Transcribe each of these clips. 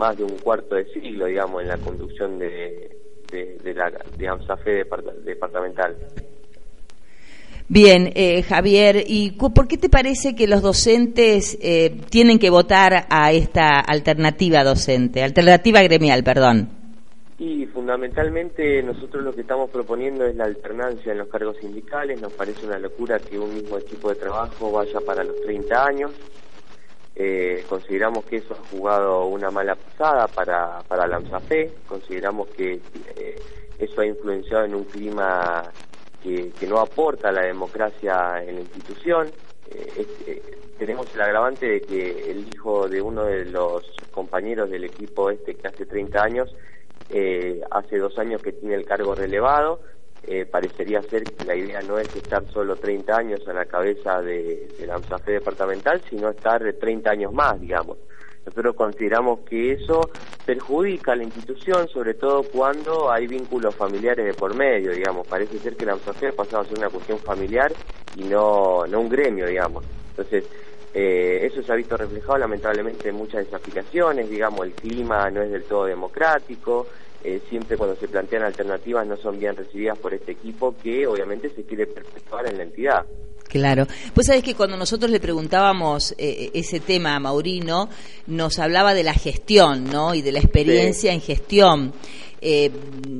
más de un cuarto de siglo, digamos, en la conducción de, de, la de AMSAFE departamental. Bien, eh, Javier, ¿y por qué te parece que los docentes eh, tienen que votar a esta alternativa docente, alternativa gremial, perdón? Y fundamentalmente nosotros lo que estamos proponiendo es la alternancia en los cargos sindicales. Nos parece una locura que un mismo equipo de trabajo vaya para los 30 años. Eh, consideramos que eso ha jugado una mala pasada para, para la AMSAFE. Consideramos que eso ha influenciado en un clima que, no aporta la democracia en la institución. Eh, eh, tenemos el agravante de que el hijo de uno de los compañeros del equipo este que hace 30 años, eh, hace dos años que tiene el cargo relevado, parecería ser que la idea no es estar solo 30 años a la cabeza de, de la AMSAFE departamental, sino estar 30 años más, digamos. Nosotros consideramos que eso perjudica a la institución, sobre todo cuando hay vínculos familiares de por medio, digamos. Parece ser que la USAFE ha pasado a ser una cuestión familiar y no, no un gremio, digamos. Entonces, eh, eso se ha visto reflejado lamentablemente en muchas desafiliaciones, digamos, el clima no es del todo democrático, eh, siempre cuando se plantean alternativas no son bien recibidas por este equipo que obviamente se quiere perpetuar en la entidad. Claro. Pues sabes que cuando nosotros le preguntábamos eh, ese tema a Maurino, nos hablaba de la gestión, ¿no? Y de la experiencia en gestión. Eh,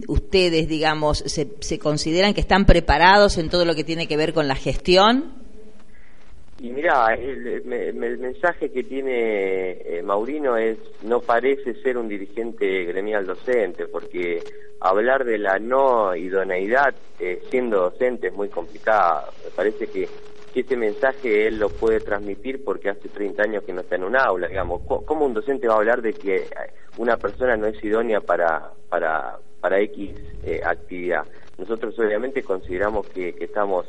ustedes, digamos, se, se, consideran que están preparados en todo lo que tiene que ver con la gestión? Y mira, el, mensaje que tiene eh, Maurino es, no parece ser un dirigente gremial docente, porque hablar de la no idoneidad eh, siendo docente es muy complicado. Me parece que, ese mensaje él lo puede transmitir porque hace 30 años que no está en un aula, digamos. ¿Cómo un docente va a hablar de que una persona no es idónea para, para, para X eh, actividad? Nosotros obviamente consideramos que, estamos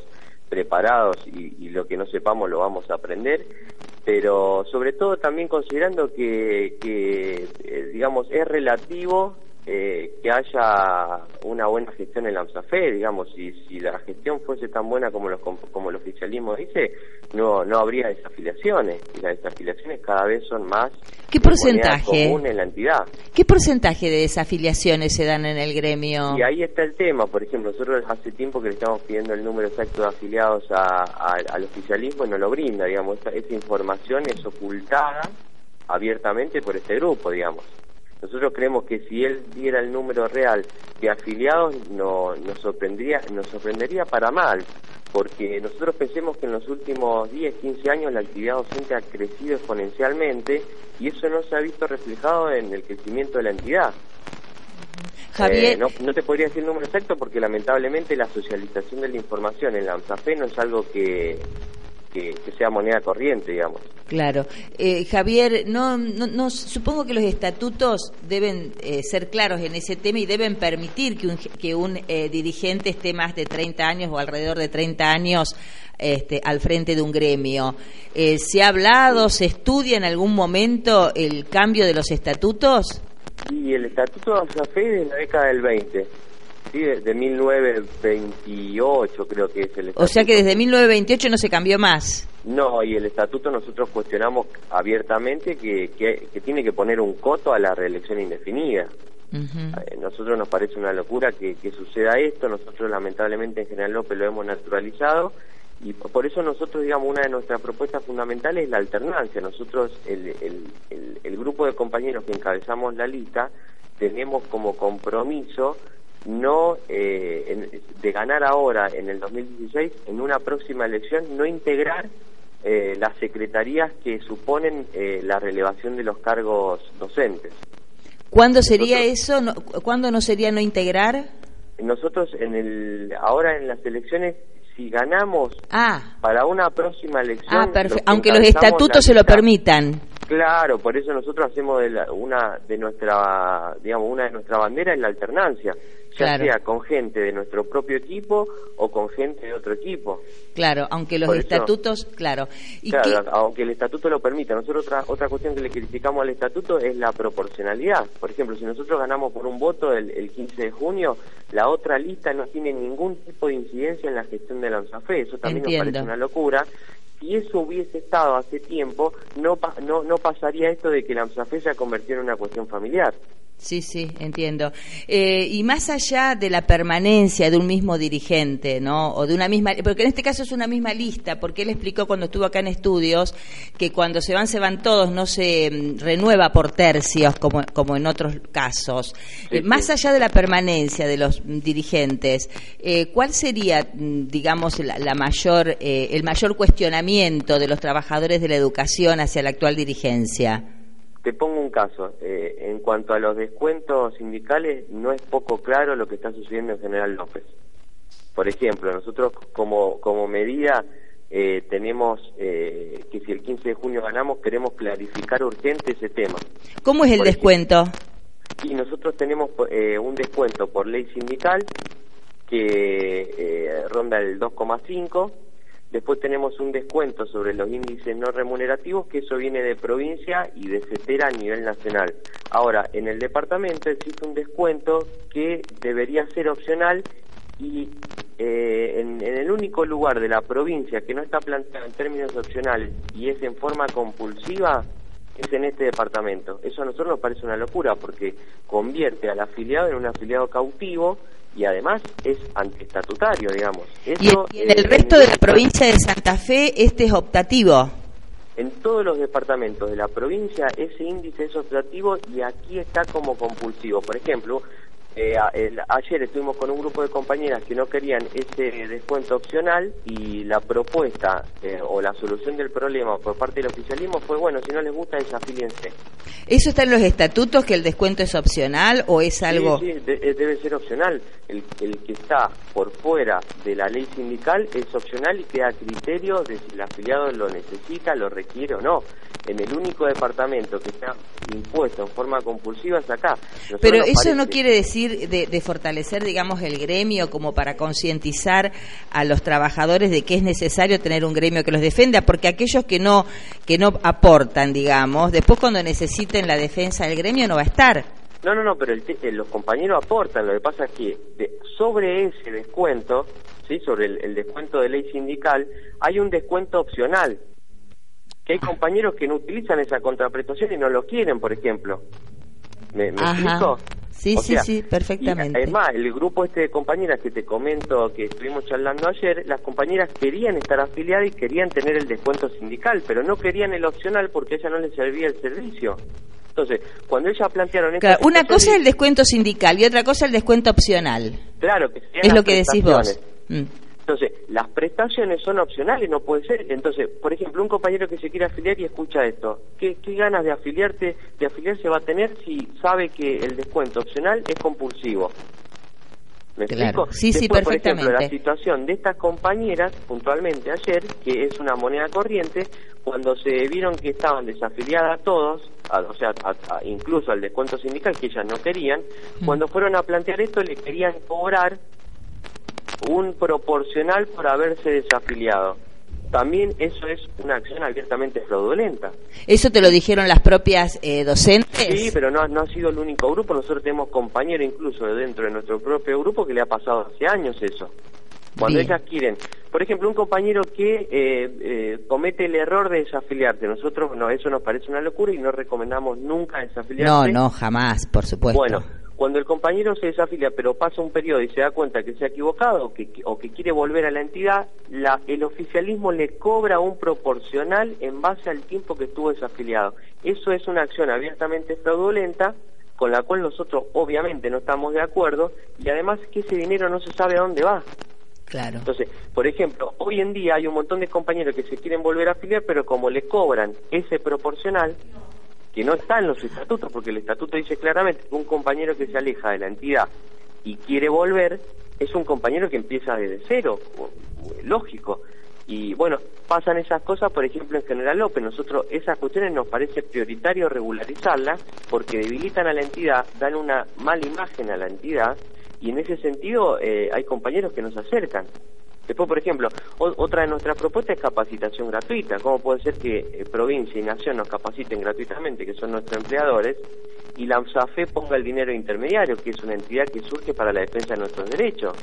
preparados y, lo que no sepamos lo vamos a aprender, pero sobre todo también considerando que, que eh, digamos, es relativo eh, que haya una buena gestión en la AMSAFE, digamos, si, si la gestión fuese tan buena como, los, como el oficialismo dice, no, no habría desafiliaciones, y las desafiliaciones cada vez son más ¿Qué porcentaje? común en la entidad. ¿Qué porcentaje de desafiliaciones se dan en el gremio? Y ahí está el tema, por ejemplo, nosotros hace tiempo que le estamos pidiendo el número exacto de afiliados al oficialismo y no lo brinda, digamos, esa información es ocultada abiertamente por este grupo, digamos. Nosotros creemos que si él diera el número real de afiliados no, nos, sorprendería, nos sorprendería para mal, porque nosotros pensemos que en los últimos 10, 15 años la actividad docente ha crecido exponencialmente y eso no se ha visto reflejado en el crecimiento de la entidad. Javier... Eh, no, no, te podría decir el número exacto porque lamentablemente la socialización de la información en la AMSAFE no es algo que, que, sea moneda corriente, digamos. Claro. Eh, Javier, no, no, supongo que los estatutos deben eh, ser claros en ese tema y deben permitir que un, que un eh, dirigente esté más de 30 años o alrededor de 30 años este, al frente de un gremio. ¿Se ha hablado, se estudia en algún momento el cambio de los estatutos? Y el estatuto de AFE de la década del 20 Sí, de 1928 creo que es el estatuto. O sea que desde 1928 no se cambió más. No, y el estatuto nosotros cuestionamos abiertamente que, que, tiene que poner un coto a la reelección indefinida. Eh, nosotros nos parece una locura que, que suceda esto, nosotros lamentablemente en General López lo hemos naturalizado y por eso nosotros, digamos, una de nuestras propuestas fundamentales es la alternancia. Nosotros, el, el, el grupo de compañeros que encabezamos la lista, tenemos como compromiso no eh, de ganar ahora en el 2016 en una próxima elección no integrar eh, las secretarías que suponen eh, la relevación de los cargos docentes. ¿Cuándo sería eso? No, ¿Cuándo no sería no integrar? Nosotros en el ahora en las elecciones si ganamos ah. para una próxima elección, ah, aunque los estatutos se lo permitan. Claro, por eso nosotros hacemos de una de nuestra, digamos, una de nuestra bandera es la alternancia ya sea con gente de nuestro propio equipo o con gente de otro equipo. Claro, aunque los estatutos, claro. ¿Y claro, aunque el estatuto lo permita. Nosotros otra, otra cuestión que le criticamos al estatuto es la proporcionalidad. Por ejemplo, si nosotros ganamos por un voto el, el 15 de junio, la otra lista no tiene ningún tipo de incidencia en la gestión de la ANSAFE. Eso también nos parece una locura Si eso hubiese estado hace tiempo, no, no, no pasaría esto de que la AMSAFE se convirtiera en una cuestión familiar. Sí, sí, entiendo. Eh, y más allá de la permanencia de un mismo dirigente, ¿no? O de una misma, porque en este caso es una misma lista, porque él explicó cuando estuvo acá en estudios que cuando se van, se van todos, no se mm, renueva por tercios como, como en otros casos. Eh, más allá de la permanencia de los dirigentes, eh, ¿cuál sería, mm, digamos, la, mayor, el mayor cuestionamiento de los trabajadores de la educación hacia la actual dirigencia? Te pongo un caso. Eh, en cuanto a los descuentos sindicales, no es poco claro lo que está sucediendo en General López. Por ejemplo, nosotros como, como medida eh, tenemos eh, que si el 15 de junio ganamos, queremos clarificar urgente ese tema. ¿Cómo es el descuento? y nosotros tenemos un descuento por ley sindical que ronda el 2,5 Después tenemos un descuento sobre los índices no remunerativos, que eso viene de provincia y de CETERA a nivel nacional. Ahora, en el departamento existe un descuento que debería ser opcional y eh, en, el único lugar de la provincia que no está planteado en términos opcionales y es en forma compulsiva es en este departamento. Eso a nosotros nos parece una locura porque convierte al afiliado en un afiliado cautivo y además es antiestatutario, digamos. ¿Y, en el resto de la provincia de Santa Fe este es optativo? En todos los departamentos de la provincia ese índice es optativo y aquí está como compulsivo. Por ejemplo, eh, ayer estuvimos con un grupo de compañeras que no querían ese descuento opcional y la propuesta eh, o la solución del problema por parte del oficialismo fue, bueno, si no les gusta, desafíliense. ¿Eso está en los estatutos, que el descuento es opcional o es algo...? Sí, sí eh, debe ser opcional. El, el, que está por fuera de la ley sindical es opcional y queda a criterio de si el afiliado lo necesita, lo requiere o no. En el único departamento que está impuesto en forma compulsiva es acá. Pero eso no quiere decir de, fortalecer, digamos, el gremio como para concientizar a los trabajadores de que es necesario tener un gremio que los defienda, porque aquellos que no, que no aportan, digamos, después cuando necesiten la defensa del gremio no va a estar. No, no, no, pero eh, los compañeros aportan, lo que pasa es que sobre ese descuento, ¿sí? sobre el, descuento de ley sindical, hay un descuento opcional, que hay compañeros que no utilizan esa contraprestación y no lo quieren, por ejemplo. ¿Me, me explico? Sí, sí, sí, perfectamente. además, el grupo este de compañeras que te comento que estuvimos charlando ayer, las compañeras querían estar afiliadas y querían tener el descuento sindical, pero no querían el opcional porque a ella no les servía el servicio. Entonces, cuando ellas plantearon... una cosa es el descuento sindical y otra cosa el descuento opcional. Claro, que es lo que decís vos. Mm. Entonces, las prestaciones son opcionales, no puede ser. Entonces, por ejemplo, un compañero que se quiere afiliar y escucha esto, ¿qué, ganas de afiliarte, de afiliarse va a tener si sabe que el descuento opcional es compulsivo? ¿Me explico? Sí, sí, perfectamente. Por ejemplo, la situación de estas compañeras, puntualmente ayer, que es una moneda corriente, cuando se vieron que estaban desafiliadas a todos, o sea, incluso al descuento sindical que ellas no querían, mm. cuando fueron a plantear esto le querían cobrar un proporcional por haberse desafiliado. También eso es una acción abiertamente fraudulenta. ¿Eso te lo dijeron las propias eh, docentes? Sí, pero no, no ha sido el único grupo. Nosotros tenemos compañeros incluso dentro de nuestro propio grupo que le ha pasado hace años eso. Cuando ellas quieren, por ejemplo, un compañero que eh, eh, comete el error de desafiliarte, nosotros no, eso nos parece una locura y no recomendamos nunca desafiliarse. No, no, jamás, por supuesto. Bueno, cuando el compañero se desafilia, pero pasa un periodo y se da cuenta que se ha equivocado o que, o que quiere volver a la entidad, la, el oficialismo le cobra un proporcional en base al tiempo que estuvo desafiliado. Eso es una acción abiertamente fraudulenta con la cual nosotros obviamente no estamos de acuerdo y además que ese dinero no se sabe a dónde va. Entonces, por ejemplo, hoy en día hay un montón de compañeros que se quieren volver a afiliar, pero como le cobran ese proporcional, que no está en los estatutos, porque el estatuto dice claramente que un compañero que se aleja de la entidad y quiere volver es un compañero que empieza desde cero, lógico. Y bueno, pasan esas cosas, por ejemplo, en General López. Nosotros esas cuestiones nos parece prioritario regularizarlas porque debilitan a la entidad, dan una mala imagen a la entidad y en ese sentido eh, hay compañeros que nos acercan. Después, por ejemplo, otra de nuestras propuestas es capacitación gratuita. ¿Cómo puede ser que eh, provincia y nación nos capaciten gratuitamente, que son nuestros empleadores, y la USAFE ponga el dinero intermediario, que es una entidad que surge para la defensa de nuestros derechos?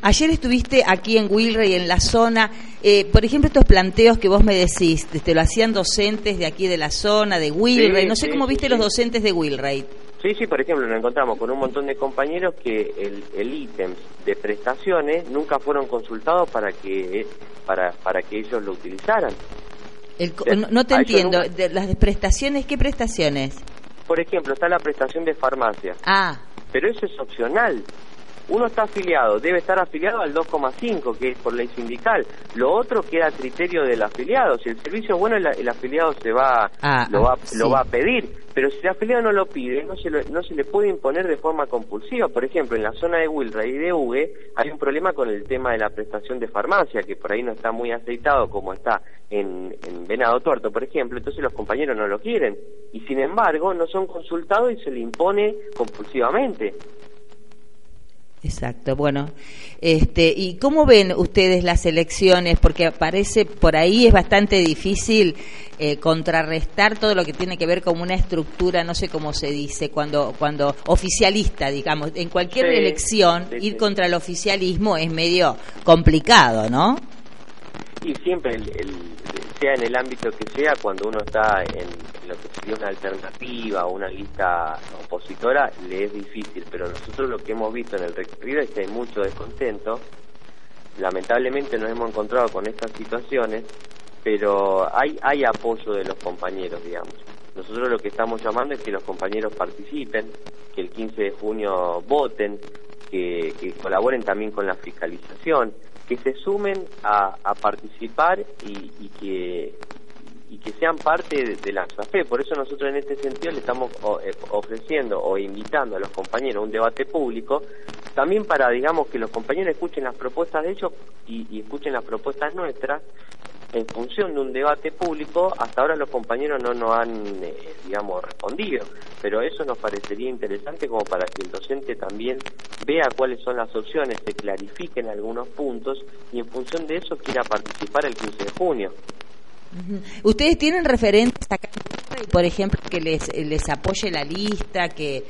Ayer estuviste aquí en Wilray, en la zona. Eh, por ejemplo, estos planteos que vos me decís, te lo hacían docentes de aquí de la zona, de Wilray. no sé cómo viste los docentes de Wilray. Sí, sí, por ejemplo, nos encontramos con un montón de compañeros que el, el ítem de prestaciones nunca fueron consultados para que para, para que ellos lo utilizaran. no, te entiendo, de las prestaciones, ¿qué prestaciones? Por ejemplo, está la prestación de farmacia. Ah. Pero eso es opcional uno está afiliado, debe estar afiliado al 2,5, que es por ley sindical. Lo otro queda a criterio del afiliado. Si el servicio es bueno, el, afiliado se va, ah, lo, va, lo va a pedir. Pero si el afiliado no lo pide, no se, no se le puede imponer de forma compulsiva. Por ejemplo, en la zona de Wilra y de Ugue hay un problema con el tema de la prestación de farmacia, que por ahí no está muy aceitado como está en, en Venado Tuerto, por ejemplo. Entonces los compañeros no lo quieren. Y sin embargo, no son consultados y se le impone compulsivamente. Exacto, bueno, este, ¿y cómo ven ustedes las elecciones? Porque parece por ahí es bastante difícil eh, contrarrestar todo lo que tiene que ver con una estructura, no sé cómo se dice, cuando, cuando oficialista, digamos, en cualquier elección ir contra el oficialismo es medio complicado, ¿no? Y siempre, sea en el ámbito que sea, cuando uno está en, lo que sería una alternativa o una lista opositora, le es difícil, pero nosotros lo que hemos visto en el recorrido es que hay mucho descontento. Lamentablemente nos hemos encontrado con estas situaciones, pero hay, hay apoyo de los compañeros, digamos. Nosotros lo que estamos llamando es que los compañeros participen, que el 15 de junio voten, que, que colaboren también con la fiscalización que se sumen a, participar y, que y que sean parte de, la SAFE. Por eso nosotros en este sentido le estamos eh, ofreciendo o invitando a los compañeros a un debate público, también para, digamos, que los compañeros escuchen las propuestas de ellos y escuchen las propuestas nuestras en función de un debate público, hasta ahora los compañeros no nos han, eh, digamos, respondido, pero eso nos parecería interesante como para que el docente también vea cuáles son las opciones, se clarifiquen algunos puntos y en función de eso quiera participar el 15 de junio. ¿Ustedes tienen referentes acá, por ejemplo, que les, les apoye la lista, que,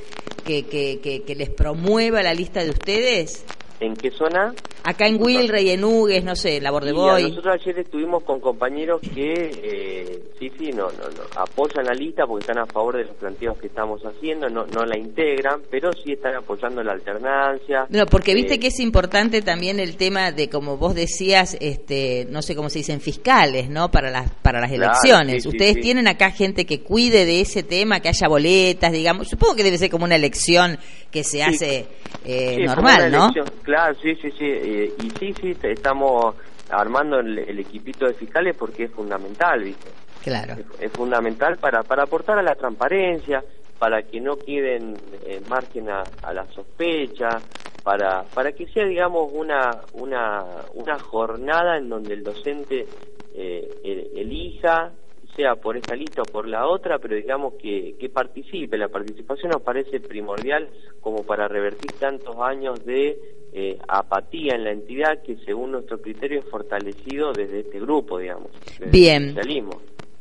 que, que, que les promueva la lista de ustedes? ¿En qué zona? Acá en Wilrey, en Hugues, no sé, en la Bordeboy. Nosotros ayer estuvimos con compañeros que, eh, sí, sí, no, no, no, apoyan la lista porque están a favor de los planteos que estamos haciendo, no, no la integran, pero sí están apoyando la alternancia. No, porque viste eh, que es importante también el tema de, como vos decías, este, no sé cómo se dicen, fiscales, ¿no? Para las, para las elecciones. Ustedes tienen acá gente que cuide de ese tema, que haya boletas, digamos. Supongo que debe ser como una elección que se hace eh, normal, ¿no? Claro, sí, sí, sí. Y sí, sí, estamos armando el, equipito de fiscales porque es fundamental, ¿viste? Claro. Es, fundamental para, para aportar a la transparencia, para que no queden en margen a, la sospecha, para, para que sea, digamos, una, una, una jornada en donde el docente eh, elija sea por esta lista o por la otra, pero digamos que, que participe. La participación nos parece primordial como para revertir tantos años de eh, apatía en la entidad que según nuestro criterio es fortalecido desde este grupo, digamos. Bien.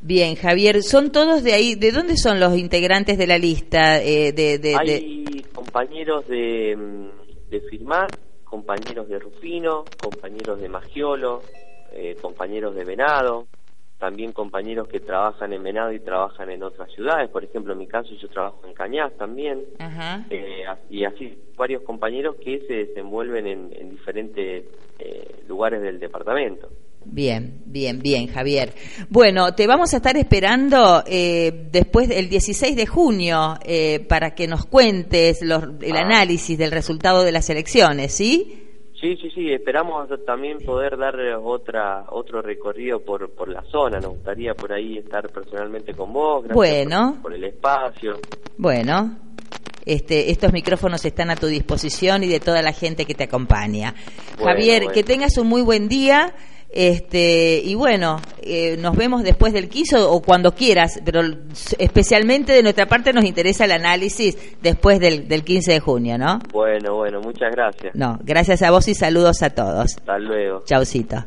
Bien, Javier, ¿son todos de ahí? ¿De dónde son los integrantes de la lista? Eh, de, Hay compañeros de, mm, de Firmar, compañeros de Rufino, compañeros de Magiolo, eh, compañeros de Venado, también compañeros que trabajan en Venado y trabajan en otras ciudades, por ejemplo en mi caso yo trabajo en Cañas también, eh, y así varios compañeros que se desenvuelven en, diferentes eh, lugares del departamento. Bien, bien, bien, Javier. Bueno, te vamos a estar esperando eh, después del 16 de junio para que nos cuentes el ah. análisis del resultado de las elecciones, ¿sí? Sí, sí, sí, esperamos también poder dar otra otro recorrido por, por la zona, nos gustaría por ahí estar personalmente con vos, gracias bueno. por, el espacio. Bueno, este, estos micrófonos están a tu disposición y de toda la gente que te acompaña. Javier, que tengas un muy buen día. Este, y bueno, eh, nos vemos después del quiso o cuando quieras, pero especialmente de nuestra parte nos interesa el análisis después del, del 15 de junio, ¿no? Bueno, bueno, muchas gracias. No, gracias a vos y saludos a todos. Hasta luego. Chaucito.